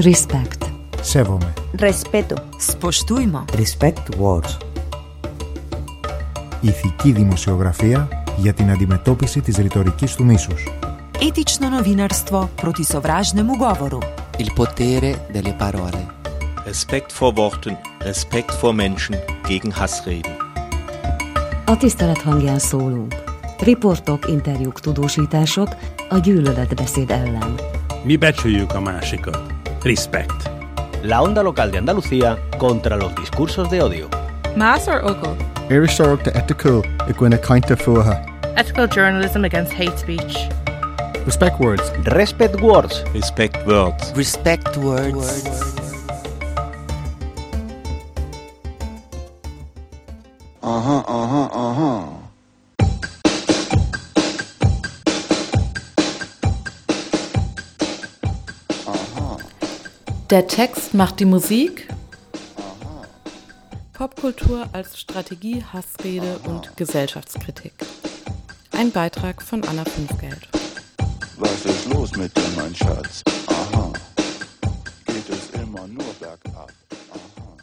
Respect. Σέβομαι. Respeto. Spoštujmo. Respect words. Ηθική δημοσιογραφία για την αντιμετώπιση της ρητορικής του μίσους. Etično novinarstvo proti sovražnemu govoru. Il potere delle parole. Respekt vor Worten, Respekt vor Menschen gegen Hassreden. A tisztelet hangján szólunk. Riportok, interjúk, tudósítások a gyűlöletbeszéd ellen. Mi becsüljük a másikat. Respect. La onda local de Andalucía contra los discursos de odio. Más or ogo? Iristorach de ethical i gcuine kainte fuha. Ethical journalism against hate speech. Respect words. Respect words. Respect words. Respect words. Aha, Der Text macht die Musik. Popkultur als Strategie, Hassrede und Gesellschaftskritik. Ein Beitrag von Anna Fünfgeld. Was ist los mit dir, mein Schatz? Aha. Geht es immer nur bergab? Aha.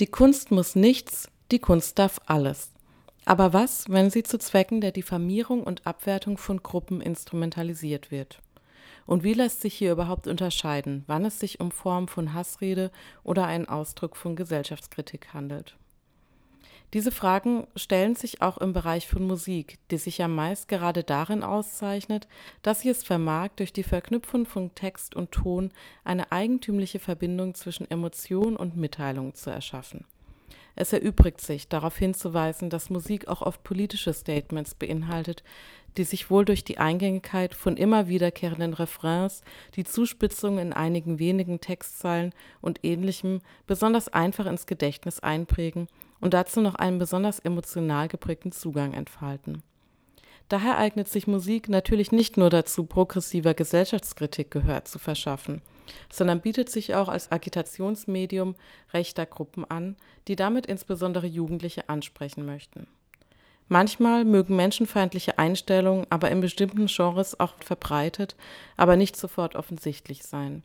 Die Kunst muss nichts, die Kunst darf alles. Aber was, wenn sie zu Zwecken der Diffamierung und Abwertung von Gruppen instrumentalisiert wird? Und wie lässt sich hier überhaupt unterscheiden, wann es sich um Form von Hassrede oder einen Ausdruck von Gesellschaftskritik handelt? Diese Fragen stellen sich auch im Bereich von Musik, die sich ja meist gerade darin auszeichnet, dass sie es vermag, durch die Verknüpfung von Text und Ton eine eigentümliche Verbindung zwischen Emotion und Mitteilung zu erschaffen. Es erübrigt sich, darauf hinzuweisen, dass Musik auch oft politische Statements beinhaltet, die sich wohl durch die Eingängigkeit von immer wiederkehrenden Refrains, die Zuspitzung in einigen wenigen Textzeilen und ähnlichem besonders einfach ins Gedächtnis einprägen und dazu noch einen besonders emotional geprägten Zugang entfalten. Daher eignet sich Musik natürlich nicht nur dazu, progressiver Gesellschaftskritik Gehör zu verschaffen, sondern bietet sich auch als Agitationsmedium rechter Gruppen an, die damit insbesondere Jugendliche ansprechen möchten. Manchmal mögen menschenfeindliche Einstellungen aber in bestimmten Genres auch verbreitet, aber nicht sofort offensichtlich sein.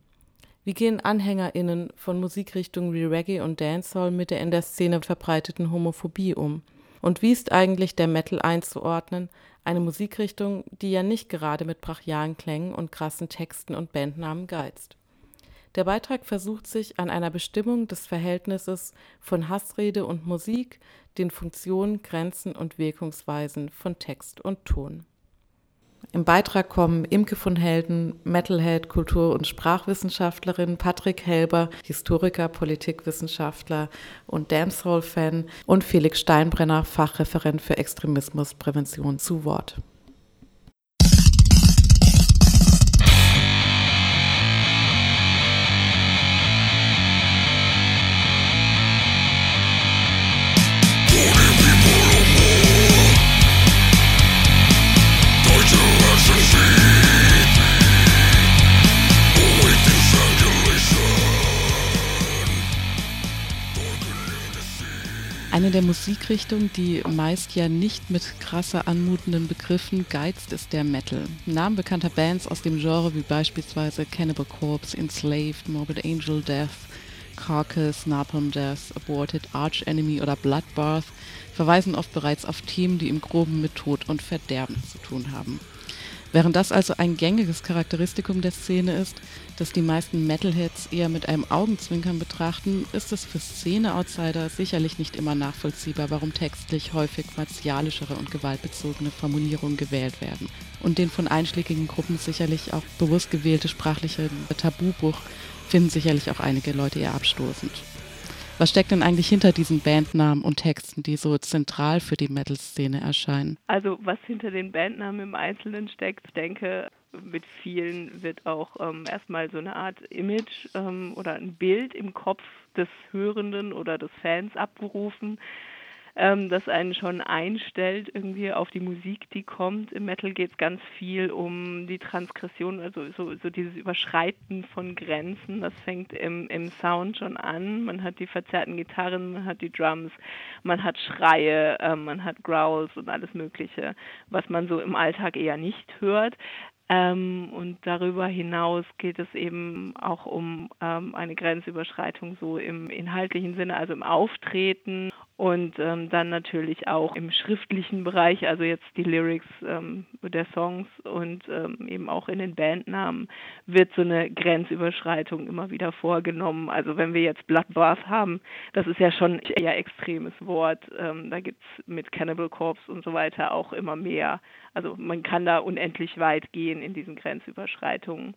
Wie gehen AnhängerInnen von Musikrichtungen wie Reggae und Dancehall mit der in der Szene verbreiteten Homophobie um? Und wie ist eigentlich der Metal einzuordnen, eine Musikrichtung, die ja nicht gerade mit brachialen Klängen und krassen Texten und Bandnamen geizt? Der Beitrag versucht sich an einer Bestimmung des Verhältnisses von Hassrede und Musik, den Funktionen, Grenzen und Wirkungsweisen von Text und Ton. Im Beitrag kommen Imke von Helden, Metalhead, Kultur- und Sprachwissenschaftlerin, Patrick Helber, Historiker, Politikwissenschaftler und Dancehall-Fan und Felix Steinbrenner, Fachreferent für Extremismusprävention zu Wort. Eine der Musikrichtungen, die meist ja nicht mit krasser anmutenden Begriffen geizt, ist der Metal. Namen bekannter Bands aus dem Genre wie beispielsweise Cannibal Corpse, Enslaved, Morbid Angel, Death, Carcass, Napalm Death, Aborted, Arch Enemy oder Bloodbath verweisen oft bereits auf Themen, die im Groben mit Tod und Verderben zu tun haben. Während das also ein gängiges Charakteristikum der Szene ist, das die meisten Metalheads eher mit einem Augenzwinkern betrachten, ist es für Szene-Outsider sicherlich nicht immer nachvollziehbar, warum textlich häufig martialischere und gewaltbezogene Formulierungen gewählt werden. Und den von einschlägigen Gruppen sicherlich auch bewusst gewählte sprachliche Tabubruch finden sicherlich auch einige Leute eher abstoßend. Was steckt denn eigentlich hinter diesen Bandnamen und Texten, die so zentral für die Metal-Szene erscheinen? Also was hinter den Bandnamen im Einzelnen steckt, denke, mit vielen wird auch ähm, erstmal so eine Art Image ähm, oder ein Bild im Kopf des Hörenden oder des Fans abgerufen. Ähm, das einen schon einstellt irgendwie auf die Musik, die kommt. Im Metal geht es ganz viel um die Transgression, also so, so dieses Überschreiten von Grenzen. Das fängt im, im Sound schon an. Man hat die verzerrten Gitarren, man hat die Drums, man hat Schreie, äh, man hat Growls und alles Mögliche, was man so im Alltag eher nicht hört. Ähm, und darüber hinaus geht es eben auch um ähm, eine Grenzüberschreitung so im inhaltlichen Sinne, also im Auftreten und ähm, dann natürlich auch im schriftlichen Bereich, also jetzt die Lyrics ähm, der Songs und ähm, eben auch in den Bandnamen wird so eine Grenzüberschreitung immer wieder vorgenommen. Also wenn wir jetzt Bloodbath haben, das ist ja schon ein eher extremes Wort. Ähm, da gibt's mit Cannibal Corpse und so weiter auch immer mehr. Also man kann da unendlich weit gehen in diesen Grenzüberschreitungen.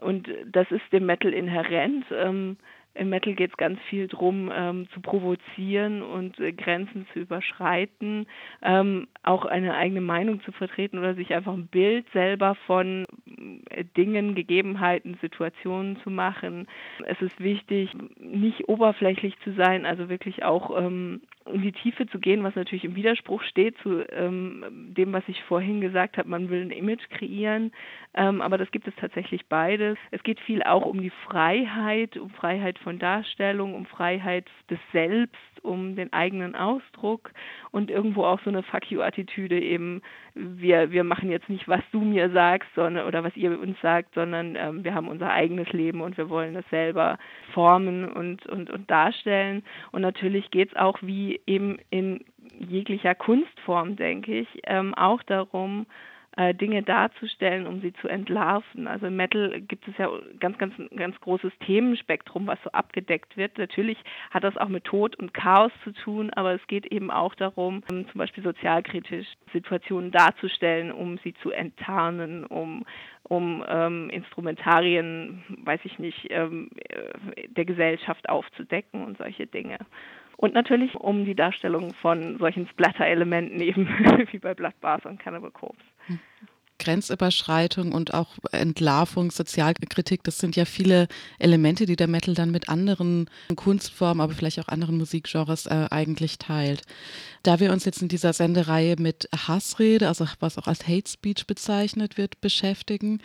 Und das ist dem Metal inhärent. Im Metal geht es ganz viel darum, ähm, zu provozieren und äh, Grenzen zu überschreiten, ähm, auch eine eigene Meinung zu vertreten oder sich einfach ein Bild selber von Dingen, Gegebenheiten, Situationen zu machen. Es ist wichtig, nicht oberflächlich zu sein, also wirklich auch ähm, in die Tiefe zu gehen, was natürlich im Widerspruch steht zu ähm, dem, was ich vorhin gesagt habe. Man will ein Image kreieren, ähm, aber das gibt es tatsächlich beides. Es geht viel auch um die Freiheit, um Freiheit von Darstellung, um Freiheit des Selbst, um den eigenen Ausdruck und irgendwo auch so eine Fuck you-Attitüde eben. Wir, wir machen jetzt nicht, was du mir sagst, sondern oder was ihr uns sagt, sondern ähm, wir haben unser eigenes Leben und wir wollen das selber formen und, und, und darstellen. Und natürlich geht es auch wie eben in jeglicher Kunstform, denke ich, ähm, auch darum, äh, Dinge darzustellen, um sie zu entlarven. Also im Metal gibt es ja ganz, ganz, ganz großes Themenspektrum, was so abgedeckt wird. Natürlich hat das auch mit Tod und Chaos zu tun, aber es geht eben auch darum, um, zum Beispiel sozialkritisch Situationen darzustellen, um sie zu enttarnen, um um ähm, Instrumentarien, weiß ich nicht, ähm, äh, der Gesellschaft aufzudecken und solche Dinge. Und natürlich um die Darstellung von solchen Splatter-Elementen eben wie bei Bloodbath und Cannibal Corpse. Grenzüberschreitung und auch Entlarvung, Sozialkritik, das sind ja viele Elemente, die der Metal dann mit anderen Kunstformen, aber vielleicht auch anderen Musikgenres äh, eigentlich teilt. Da wir uns jetzt in dieser Sendereihe mit Hassrede, also was auch als Hate Speech bezeichnet wird, beschäftigen,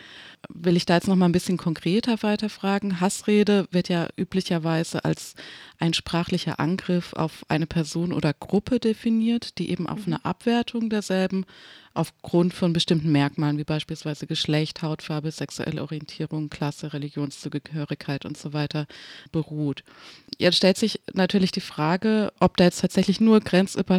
will ich da jetzt noch mal ein bisschen konkreter weiterfragen. Hassrede wird ja üblicherweise als ein sprachlicher Angriff auf eine Person oder Gruppe definiert, die eben auf mhm. eine Abwertung derselben aufgrund von bestimmten Merkmalen wie beispielsweise Geschlecht, Hautfarbe, sexuelle Orientierung, Klasse, Religionszugehörigkeit und so weiter beruht. Jetzt stellt sich natürlich die Frage, ob da jetzt tatsächlich nur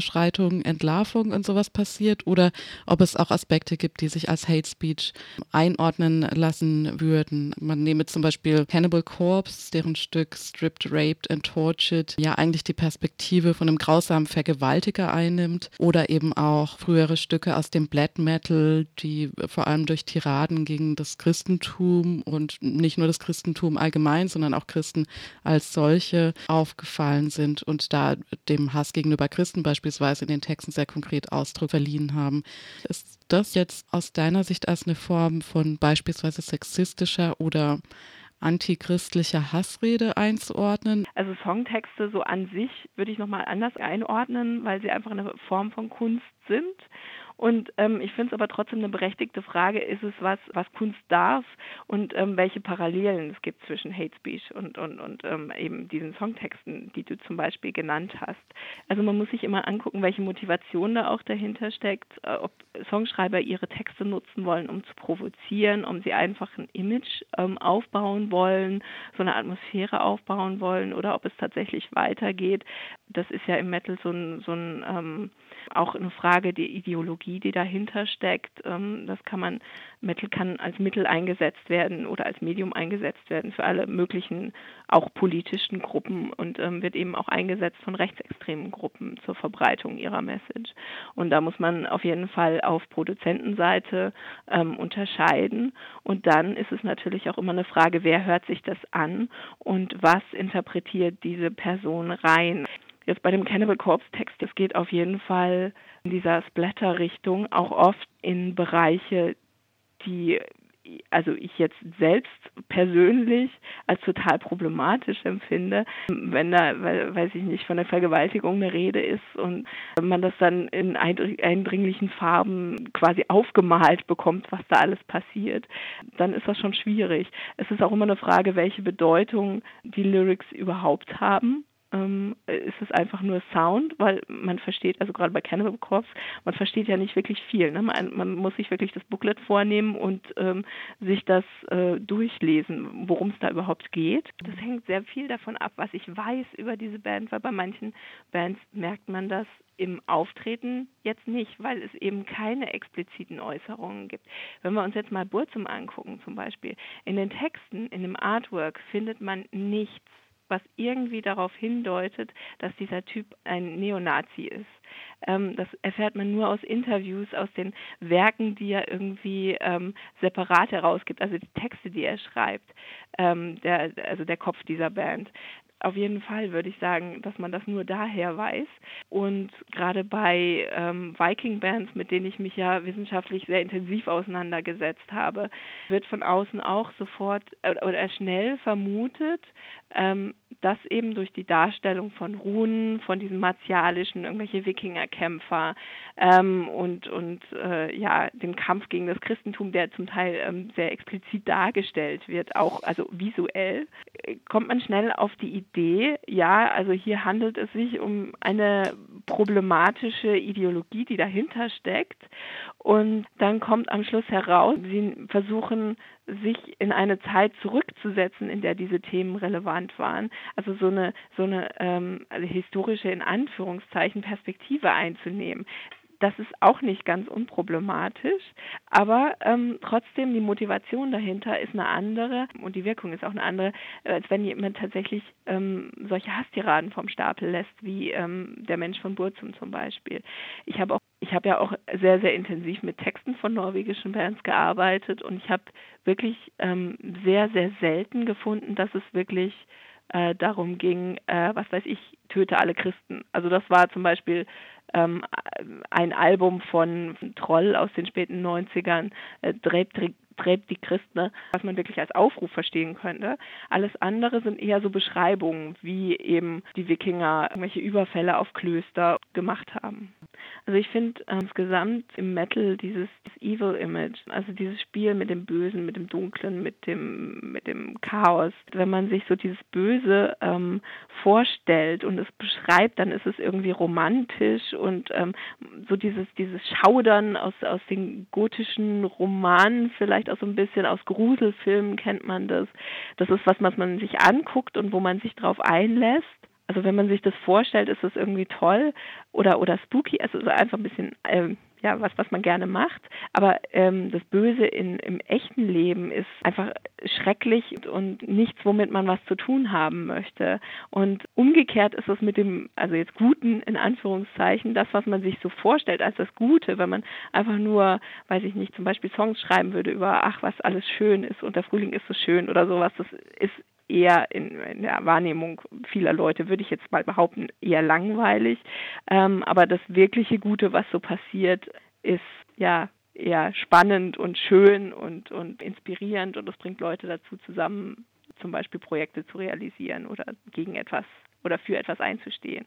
Grenzüberschreitungen, Entlarvung und sowas passiert oder ob es auch Aspekte gibt, die sich als Hate Speech einordnen lassen würden. Man nehme zum Beispiel Cannibal Corpse, deren Stück Stripped, Raped and Tortured ja eigentlich die Perspektive von einem grausamen Vergewaltiger einnimmt oder eben auch frühere Stücke aus dem Black Metal, die vor allem durch Tiraden gegen das Christentum und nicht nur das Christentum allgemein, sondern auch Christen als solche aufgefallen sind und da dem Hass gegenüber Christen beispielsweise in den Texten sehr konkret Ausdruck verliehen haben. Ist das jetzt aus deiner Sicht als eine Form von beispielsweise sexistischer oder antichristlicher Hassrede einzuordnen? Also Songtexte so an sich würde ich nochmal anders einordnen, weil sie einfach eine Form von Kunst sind und ähm, ich finde es aber trotzdem eine berechtigte Frage, ist es was, was Kunst darf und ähm, welche Parallelen es gibt zwischen Hate Speech und, und, und ähm, eben diesen Songtexten, die du zum Beispiel genannt hast. Also man muss sich immer angucken, welche Motivation da auch dahinter steckt, äh, ob Songschreiber ihre Texte nutzen wollen, um zu provozieren, um sie einfach ein Image ähm, aufbauen wollen, so eine Atmosphäre aufbauen wollen oder ob es tatsächlich weitergeht. Das ist ja im Metal so ein, so ein ähm, auch eine Frage der Ideologie, die dahinter steckt. Ähm, das kann man, Metal kann als Mittel eingesetzt werden oder als Medium eingesetzt werden für alle möglichen, auch politischen Gruppen und ähm, wird eben auch eingesetzt von rechtsextremen Gruppen zur Verbreitung ihrer Message. Und da muss man auf jeden Fall auf Produzentenseite ähm, unterscheiden. Und dann ist es natürlich auch immer eine Frage, wer hört sich das an und was interpretiert diese Person rein. Jetzt bei dem Cannibal Corpse Text, das geht auf jeden Fall in dieser Splatter-Richtung, auch oft in Bereiche, die also ich jetzt selbst persönlich als total problematisch empfinde, wenn da, weiß ich nicht, von der Vergewaltigung eine Rede ist und man das dann in eindringlichen Farben quasi aufgemalt bekommt, was da alles passiert, dann ist das schon schwierig. Es ist auch immer eine Frage, welche Bedeutung die Lyrics überhaupt haben ähm, ist es einfach nur Sound, weil man versteht, also gerade bei Cannibal Corpse, man versteht ja nicht wirklich viel. Ne? Man, man, muss sich wirklich das Booklet vornehmen und ähm, sich das äh, durchlesen, worum es da überhaupt geht. Das hängt sehr viel davon ab, was ich weiß über diese Band, weil bei manchen Bands merkt man das im Auftreten jetzt nicht, weil es eben keine expliziten Äußerungen gibt. Wenn wir uns jetzt mal Burzum angucken zum Beispiel, in den Texten, in dem Artwork findet man nichts was irgendwie darauf hindeutet, dass dieser Typ ein Neonazi ist. Ähm, das erfährt man nur aus Interviews, aus den Werken, die er irgendwie ähm, separat herausgibt, also die Texte, die er schreibt, ähm, der, also der Kopf dieser Band auf jeden Fall würde ich sagen, dass man das nur daher weiß. Und gerade bei ähm, Viking-Bands, mit denen ich mich ja wissenschaftlich sehr intensiv auseinandergesetzt habe, wird von außen auch sofort äh, oder schnell vermutet, ähm, dass eben durch die Darstellung von Runen, von diesen martialischen, irgendwelche Wikingerkämpfer ähm, und, und äh, ja, dem Kampf gegen das Christentum, der zum Teil ähm, sehr explizit dargestellt wird, auch also visuell, äh, kommt man schnell auf die Idee, ja, also hier handelt es sich um eine problematische Ideologie, die dahinter steckt. Und dann kommt am Schluss heraus, sie versuchen sich in eine Zeit zurückzusetzen, in der diese Themen relevant waren. Also so eine so eine ähm, also historische in Anführungszeichen Perspektive einzunehmen das ist auch nicht ganz unproblematisch, aber ähm, trotzdem die Motivation dahinter ist eine andere und die Wirkung ist auch eine andere, als wenn jemand tatsächlich ähm, solche Hasstiraden vom Stapel lässt, wie ähm, der Mensch von Burzum zum Beispiel. Ich habe auch ich habe ja auch sehr, sehr intensiv mit Texten von norwegischen Bands gearbeitet und ich habe wirklich ähm, sehr, sehr selten gefunden, dass es wirklich äh, darum ging, äh, was weiß ich, töte alle Christen. Also das war zum Beispiel ähm, ein Album von Troll aus den späten 90ern, äh, Dreht, die Christen, was man wirklich als Aufruf verstehen könnte. Alles andere sind eher so Beschreibungen, wie eben die Wikinger irgendwelche Überfälle auf Klöster gemacht haben. Also ich finde äh, insgesamt im Metal dieses, dieses Evil Image, also dieses Spiel mit dem Bösen, mit dem Dunklen, mit dem mit dem Chaos. Wenn man sich so dieses Böse ähm, vorstellt und es beschreibt, dann ist es irgendwie romantisch und ähm, so dieses dieses Schaudern aus aus den gotischen Romanen, vielleicht auch so ein bisschen aus Gruselfilmen kennt man das. Das ist was, was man sich anguckt und wo man sich drauf einlässt also wenn man sich das vorstellt, ist das irgendwie toll oder oder spooky, also einfach ein bisschen ähm, ja was was man gerne macht. Aber ähm, das Böse in, im echten Leben ist einfach schrecklich und nichts, womit man was zu tun haben möchte. Und umgekehrt ist es mit dem also jetzt Guten in Anführungszeichen das, was man sich so vorstellt als das Gute, wenn man einfach nur, weiß ich nicht, zum Beispiel Songs schreiben würde über ach was alles schön ist und der Frühling ist so schön oder sowas. Das ist eher in, in, der Wahrnehmung vieler Leute, würde ich jetzt mal behaupten, eher langweilig. Ähm, aber das wirkliche Gute, was so passiert, ist ja eher spannend und schön und, und inspirierend und es bringt Leute dazu zusammen, zum Beispiel Projekte zu realisieren oder gegen etwas oder für etwas einzustehen.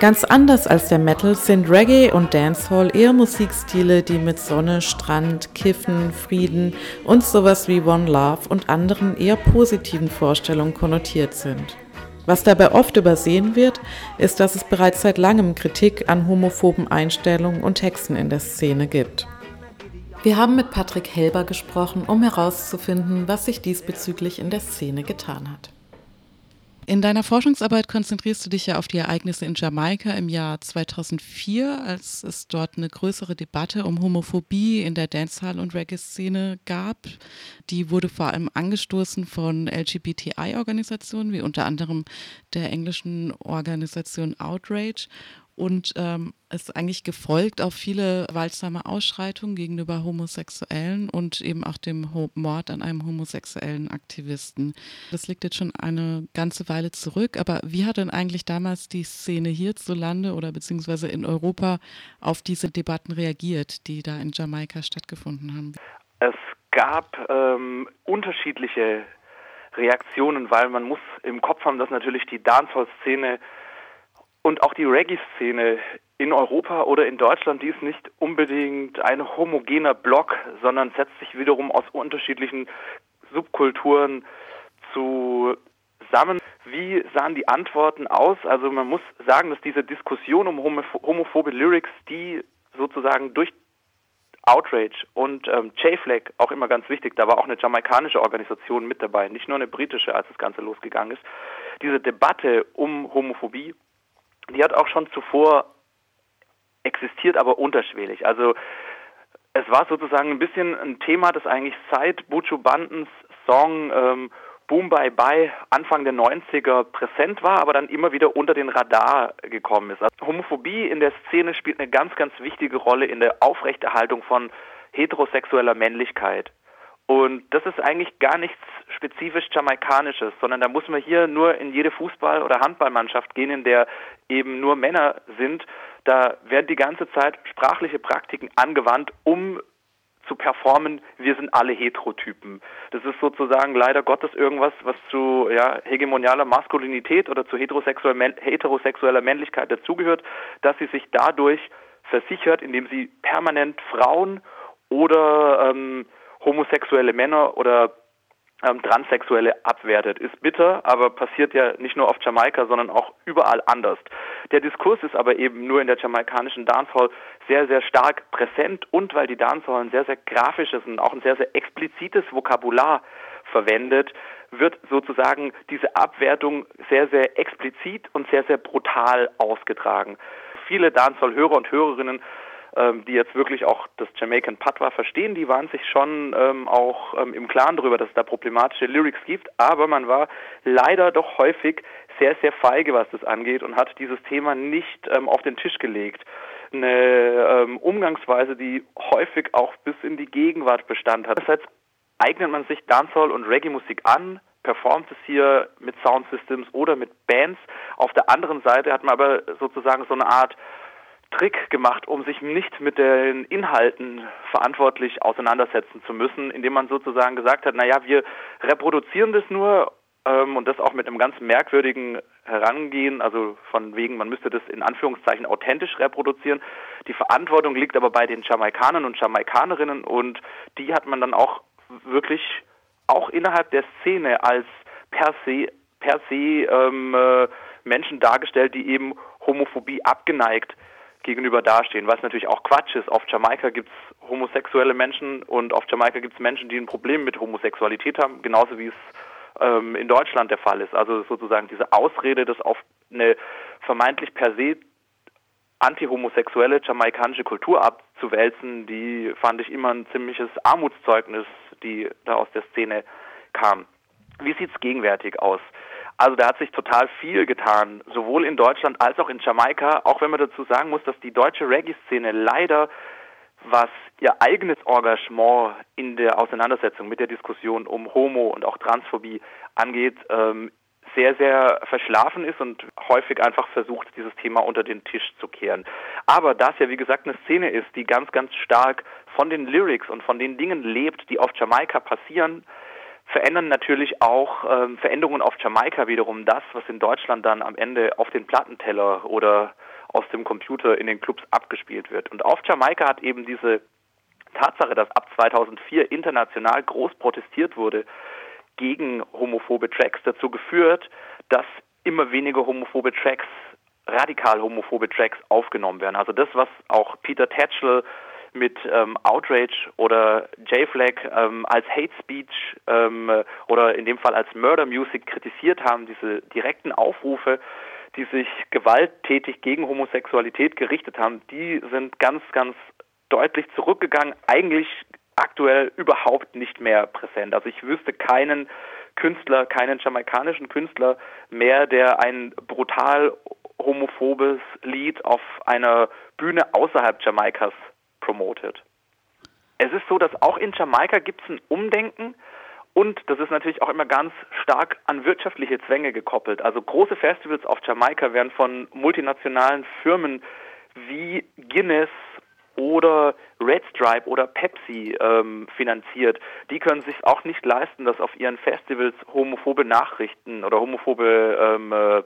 Ganz anders als der Metal sind Reggae und Dancehall eher Musikstile, die mit Sonne, Strand, Kiffen, Frieden und sowas wie One Love und anderen eher positiven Vorstellungen konnotiert sind. Was dabei oft übersehen wird, ist, dass es bereits seit langem Kritik an homophoben Einstellungen und Texten in der Szene gibt. Wir haben mit Patrick Helber gesprochen, um herauszufinden, was sich diesbezüglich in der Szene getan hat. In deiner Forschungsarbeit konzentrierst du dich ja auf die Ereignisse in Jamaika im Jahr 2004, als es dort eine größere Debatte um Homophobie in der Dancehall- und Reggae-Szene gab. Die wurde vor allem angestoßen von LGBTI-Organisationen, wie unter anderem der englischen Organisation Outrage und ähm, ist eigentlich gefolgt auf viele gewaltsame Ausschreitungen gegenüber Homosexuellen und eben auch dem Mord an einem homosexuellen Aktivisten. Das liegt jetzt schon eine ganze Weile zurück, aber wie hat denn eigentlich damals die Szene hierzulande oder beziehungsweise in Europa auf diese Debatten reagiert, die da in Jamaika stattgefunden haben? Es gab ähm, unterschiedliche Reaktionen, weil man muss im Kopf haben, dass natürlich die Dancehall-Szene und auch die Reggae-Szene in Europa oder in Deutschland, die ist nicht unbedingt ein homogener Block, sondern setzt sich wiederum aus unterschiedlichen Subkulturen zusammen. Wie sahen die Antworten aus? Also man muss sagen, dass diese Diskussion um homophobe Lyrics, die sozusagen durch Outrage und ähm, J-Flag, auch immer ganz wichtig, da war auch eine jamaikanische Organisation mit dabei, nicht nur eine britische, als das Ganze losgegangen ist. Diese Debatte um Homophobie die hat auch schon zuvor existiert, aber unterschwellig. Also es war sozusagen ein bisschen ein Thema, das eigentlich seit Buju Bandens Song ähm, Boom Bye Bye Anfang der 90er präsent war, aber dann immer wieder unter den Radar gekommen ist. Also Homophobie in der Szene spielt eine ganz, ganz wichtige Rolle in der Aufrechterhaltung von heterosexueller Männlichkeit. Und das ist eigentlich gar nichts spezifisch Jamaikanisches, sondern da muss man hier nur in jede Fußball- oder Handballmannschaft gehen, in der eben nur Männer sind. Da werden die ganze Zeit sprachliche Praktiken angewandt, um zu performen, wir sind alle Heterotypen. Das ist sozusagen leider Gottes irgendwas, was zu ja, hegemonialer Maskulinität oder zu heterosexueller, heterosexueller Männlichkeit dazugehört, dass sie sich dadurch versichert, indem sie permanent Frauen oder ähm, homosexuelle Männer oder ähm, Transsexuelle abwertet. Ist bitter, aber passiert ja nicht nur auf Jamaika, sondern auch überall anders. Der Diskurs ist aber eben nur in der jamaikanischen Dancehall sehr, sehr stark präsent und weil die Dancehall ein sehr, sehr grafisches und auch ein sehr, sehr explizites Vokabular verwendet, wird sozusagen diese Abwertung sehr, sehr explizit und sehr, sehr brutal ausgetragen. Viele Dancehall-Hörer und Hörerinnen ähm, die jetzt wirklich auch das Jamaican Patois verstehen, die waren sich schon ähm, auch ähm, im Klaren darüber, dass es da problematische Lyrics gibt, aber man war leider doch häufig sehr, sehr feige, was das angeht und hat dieses Thema nicht ähm, auf den Tisch gelegt. Eine ähm, Umgangsweise, die häufig auch bis in die Gegenwart Bestand hat. Deshalb eignet man sich Dancehall und Reggae-Musik an, performt es hier mit Soundsystems oder mit Bands. Auf der anderen Seite hat man aber sozusagen so eine Art Trick gemacht, um sich nicht mit den Inhalten verantwortlich auseinandersetzen zu müssen, indem man sozusagen gesagt hat, naja, wir reproduzieren das nur ähm, und das auch mit einem ganz merkwürdigen Herangehen, also von wegen, man müsste das in Anführungszeichen authentisch reproduzieren. Die Verantwortung liegt aber bei den Jamaikanern und Jamaikanerinnen und die hat man dann auch wirklich auch innerhalb der Szene als per se, per se ähm, äh, Menschen dargestellt, die eben Homophobie abgeneigt gegenüber dastehen, was natürlich auch Quatsch ist. Auf Jamaika gibt es homosexuelle Menschen und auf Jamaika gibt es Menschen, die ein Problem mit Homosexualität haben, genauso wie es ähm, in Deutschland der Fall ist. Also sozusagen diese Ausrede, das auf eine vermeintlich per se antihomosexuelle jamaikanische Kultur abzuwälzen, die fand ich immer ein ziemliches Armutszeugnis, die da aus der Szene kam. Wie sieht es gegenwärtig aus? Also da hat sich total viel getan, sowohl in Deutschland als auch in Jamaika, auch wenn man dazu sagen muss, dass die deutsche Reggae-Szene leider, was ihr eigenes Engagement in der Auseinandersetzung mit der Diskussion um Homo und auch Transphobie angeht, ähm, sehr, sehr verschlafen ist und häufig einfach versucht, dieses Thema unter den Tisch zu kehren. Aber da es ja, wie gesagt, eine Szene ist, die ganz, ganz stark von den Lyrics und von den Dingen lebt, die auf Jamaika passieren, verändern natürlich auch ähm, Veränderungen auf Jamaika wiederum das, was in Deutschland dann am Ende auf den Plattenteller oder aus dem Computer in den Clubs abgespielt wird. Und auf Jamaika hat eben diese Tatsache, dass ab 2004 international groß protestiert wurde gegen homophobe Tracks, dazu geführt, dass immer weniger homophobe Tracks, radikal homophobe Tracks aufgenommen werden. Also das, was auch Peter Tatchell mit ähm, Outrage oder J-Flag ähm, als Hate Speech ähm, oder in dem Fall als Murder Music kritisiert haben, diese direkten Aufrufe, die sich gewalttätig gegen Homosexualität gerichtet haben, die sind ganz, ganz deutlich zurückgegangen, eigentlich aktuell überhaupt nicht mehr präsent. Also ich wüsste keinen Künstler, keinen jamaikanischen Künstler mehr, der ein brutal homophobes Lied auf einer Bühne außerhalb Jamaikas promotet. Es ist so, dass auch in Jamaika gibt es ein Umdenken und das ist natürlich auch immer ganz stark an wirtschaftliche Zwänge gekoppelt. Also große Festivals auf Jamaika werden von multinationalen Firmen wie Guinness oder Red Stripe oder Pepsi ähm, finanziert. Die können sich auch nicht leisten, dass auf ihren Festivals homophobe Nachrichten oder homophobe ähm, äh,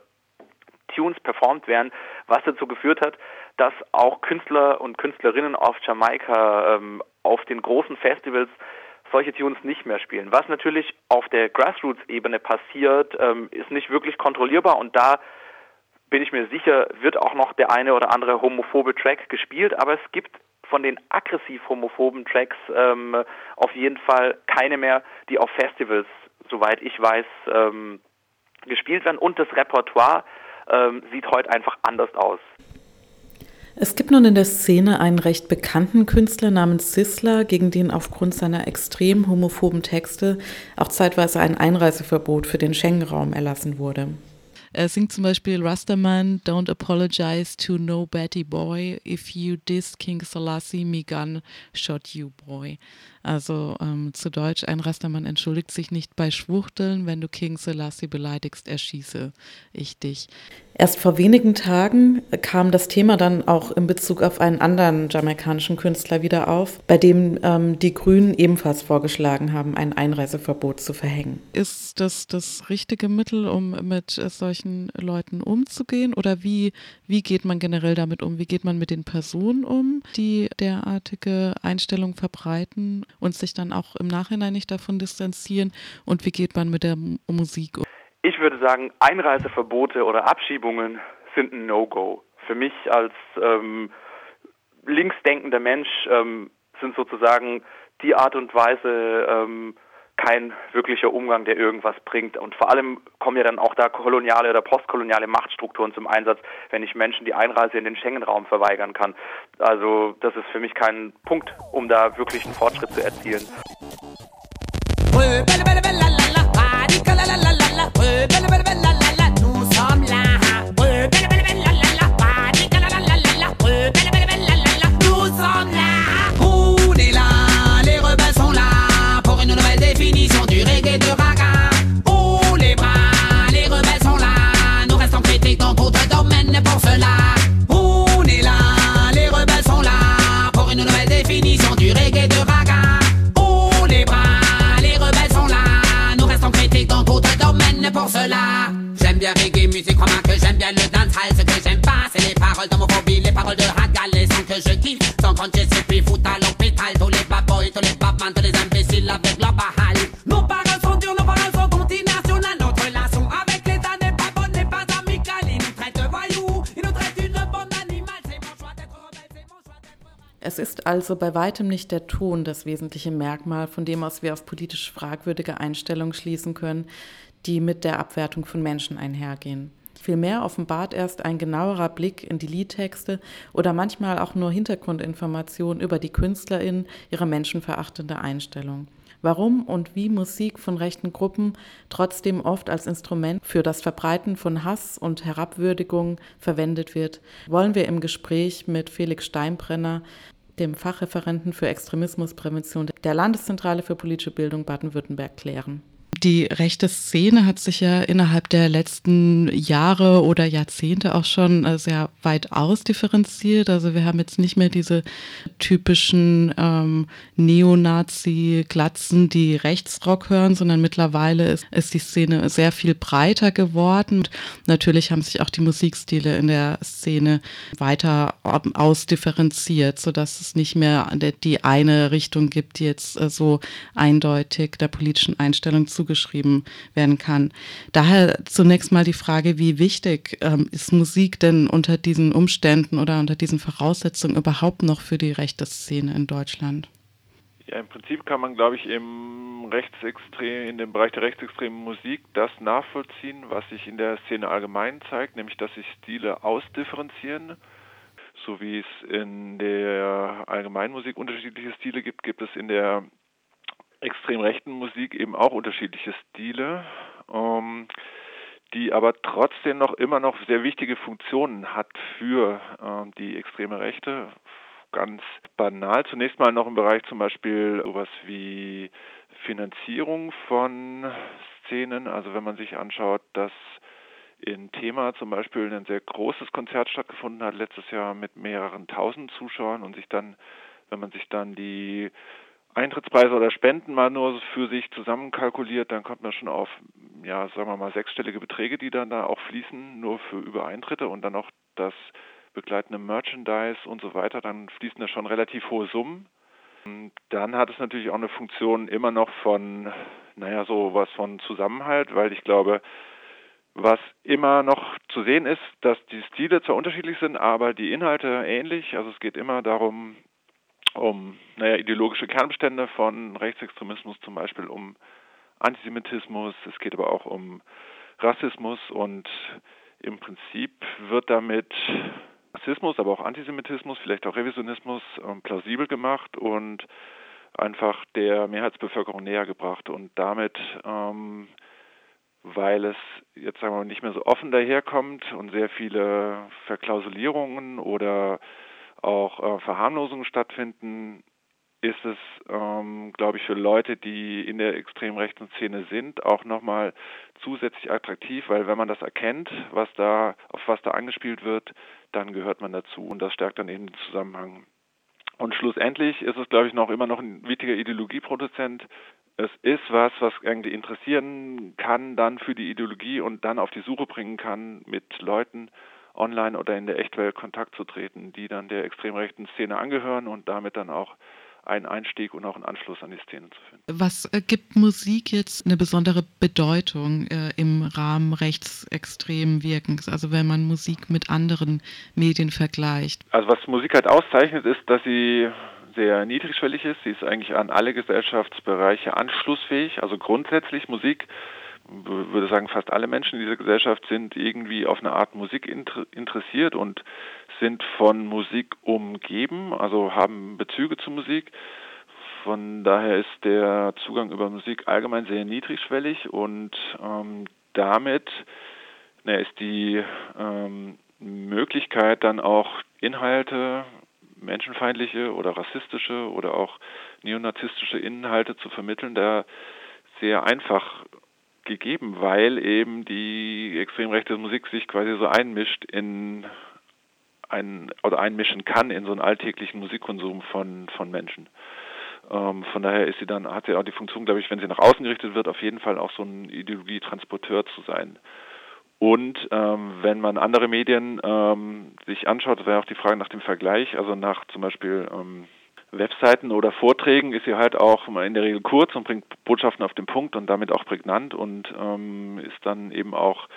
Tunes performt werden, was dazu geführt hat, dass auch Künstler und Künstlerinnen auf Jamaika ähm, auf den großen Festivals solche Tunes nicht mehr spielen. Was natürlich auf der Grassroots-Ebene passiert, ähm, ist nicht wirklich kontrollierbar und da bin ich mir sicher, wird auch noch der eine oder andere homophobe Track gespielt, aber es gibt von den aggressiv homophoben Tracks ähm, auf jeden Fall keine mehr, die auf Festivals, soweit ich weiß, ähm, gespielt werden. Und das Repertoire ähm, sieht heute einfach anders aus. Es gibt nun in der Szene einen recht bekannten Künstler namens Sisler, gegen den aufgrund seiner extrem homophoben Texte auch zeitweise ein Einreiseverbot für den Schengen-Raum erlassen wurde. Er singt zum Beispiel Rastaman, Don't apologize to no Betty Boy. If you diss King Selassie, me gun shot you boy. Also ähm, zu Deutsch, ein Rastermann entschuldigt sich nicht bei Schwuchteln, wenn du King Selassie beleidigst, erschieße ich dich. Erst vor wenigen Tagen kam das Thema dann auch in Bezug auf einen anderen jamaikanischen Künstler wieder auf, bei dem ähm, die Grünen ebenfalls vorgeschlagen haben, ein Einreiseverbot zu verhängen. Ist das das richtige Mittel, um mit solchen Leuten umzugehen? Oder wie, wie geht man generell damit um? Wie geht man mit den Personen um, die derartige Einstellungen verbreiten? Und sich dann auch im Nachhinein nicht davon distanzieren? Und wie geht man mit der Musik um? Ich würde sagen, Einreiseverbote oder Abschiebungen sind ein No-Go. Für mich als ähm, linksdenkender Mensch ähm, sind sozusagen die Art und Weise, ähm, kein wirklicher Umgang, der irgendwas bringt. Und vor allem kommen ja dann auch da koloniale oder postkoloniale Machtstrukturen zum Einsatz, wenn ich Menschen die Einreise in den Schengen-Raum verweigern kann. Also das ist für mich kein Punkt, um da wirklich einen Fortschritt zu erzielen. Es ist also bei weitem nicht der Ton das wesentliche Merkmal, von dem aus wir auf politisch fragwürdige Einstellungen schließen können, die mit der Abwertung von Menschen einhergehen. Vielmehr offenbart erst ein genauerer Blick in die Liedtexte oder manchmal auch nur Hintergrundinformationen über die KünstlerInnen ihre menschenverachtende Einstellung. Warum und wie Musik von rechten Gruppen trotzdem oft als Instrument für das Verbreiten von Hass und Herabwürdigung verwendet wird, wollen wir im Gespräch mit Felix Steinbrenner, dem Fachreferenten für Extremismusprävention der Landeszentrale für politische Bildung Baden-Württemberg klären. Die rechte Szene hat sich ja innerhalb der letzten Jahre oder Jahrzehnte auch schon äh, sehr weit ausdifferenziert. Also wir haben jetzt nicht mehr diese typischen ähm, Neonazi-Glatzen, die Rechtsrock hören, sondern mittlerweile ist, ist die Szene sehr viel breiter geworden. Und natürlich haben sich auch die Musikstile in der Szene weiter ausdifferenziert, sodass es nicht mehr die eine Richtung gibt, die jetzt äh, so eindeutig der politischen Einstellung zugeschrieben werden kann. Daher zunächst mal die Frage, wie wichtig ähm, ist Musik denn unter diesen Umständen oder unter diesen Voraussetzungen überhaupt noch für die rechte Szene in Deutschland? Ja, im Prinzip kann man, glaube ich, im Rechtsextrem, in dem Bereich der rechtsextremen Musik das nachvollziehen, was sich in der Szene allgemein zeigt, nämlich dass sich Stile ausdifferenzieren. So wie es in der Allgemeinmusik unterschiedliche Stile gibt, gibt es in der extrem rechten Musik eben auch unterschiedliche Stile, ähm, die aber trotzdem noch immer noch sehr wichtige Funktionen hat für ähm, die extreme Rechte. Ganz banal. Zunächst mal noch im Bereich zum Beispiel sowas wie Finanzierung von Szenen. Also wenn man sich anschaut, dass in Thema zum Beispiel ein sehr großes Konzert stattgefunden hat letztes Jahr mit mehreren tausend Zuschauern und sich dann, wenn man sich dann die Eintrittspreise oder Spenden mal nur für sich zusammenkalkuliert, dann kommt man schon auf, ja, sagen wir mal, sechsstellige Beträge, die dann da auch fließen, nur für Übereintritte und dann auch das begleitende Merchandise und so weiter, dann fließen da schon relativ hohe Summen. Dann hat es natürlich auch eine Funktion immer noch von, naja, so was von Zusammenhalt, weil ich glaube, was immer noch zu sehen ist, dass die Stile zwar unterschiedlich sind, aber die Inhalte ähnlich. Also es geht immer darum, um naja, ideologische Kernbestände von Rechtsextremismus, zum Beispiel um Antisemitismus, es geht aber auch um Rassismus und im Prinzip wird damit Rassismus, aber auch Antisemitismus, vielleicht auch Revisionismus ähm, plausibel gemacht und einfach der Mehrheitsbevölkerung näher gebracht und damit, ähm, weil es jetzt sagen wir mal nicht mehr so offen daherkommt und sehr viele Verklausulierungen oder auch äh, Verharmlosungen stattfinden, ist es, ähm, glaube ich, für Leute, die in der extrem rechten Szene sind, auch nochmal zusätzlich attraktiv, weil wenn man das erkennt, was da, auf was da angespielt wird, dann gehört man dazu und das stärkt dann eben den Zusammenhang. Und schlussendlich ist es, glaube ich, noch immer noch ein wichtiger Ideologieproduzent. Es ist was, was irgendwie interessieren kann dann für die Ideologie und dann auf die Suche bringen kann mit Leuten, online oder in der Echtwelt Kontakt zu treten, die dann der extrem rechten Szene angehören und damit dann auch einen Einstieg und auch einen Anschluss an die Szene zu finden. Was äh, gibt Musik jetzt eine besondere Bedeutung äh, im Rahmen rechtsextremen Wirkens, also wenn man Musik mit anderen Medien vergleicht? Also was Musik halt auszeichnet, ist, dass sie sehr niedrigschwellig ist. Sie ist eigentlich an alle Gesellschaftsbereiche anschlussfähig. Also grundsätzlich Musik würde sagen, fast alle Menschen in dieser Gesellschaft sind irgendwie auf eine Art Musik interessiert und sind von Musik umgeben, also haben Bezüge zu Musik. Von daher ist der Zugang über Musik allgemein sehr niedrigschwellig und ähm, damit na, ist die ähm, Möglichkeit dann auch Inhalte, menschenfeindliche oder rassistische oder auch neonazistische Inhalte zu vermitteln, da sehr einfach gegeben, weil eben die extrem rechte Musik sich quasi so einmischt in ein oder einmischen kann in so einen alltäglichen Musikkonsum von von Menschen. Ähm, von daher ist sie dann hat sie auch die Funktion, glaube ich, wenn sie nach außen gerichtet wird, auf jeden Fall auch so ein Ideologietransporteur zu sein. Und ähm, wenn man andere Medien ähm, sich anschaut, wäre auch die Frage nach dem Vergleich, also nach zum Beispiel ähm, Webseiten oder Vorträgen ist sie halt auch in der Regel kurz und bringt Botschaften auf den Punkt und damit auch prägnant und ähm, ist dann eben auch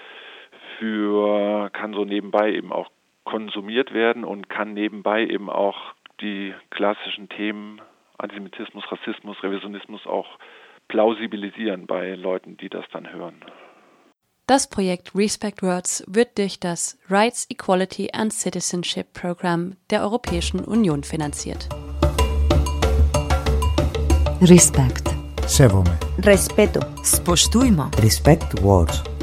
für, kann so nebenbei eben auch konsumiert werden und kann nebenbei eben auch die klassischen Themen Antisemitismus, Rassismus, Revisionismus auch plausibilisieren bei Leuten, die das dann hören. Das Projekt Respect Words wird durch das Rights, Equality and Citizenship Program der Europäischen Union finanziert. Respekt. Sevome. Respeto. Spoštujmo. Respect words.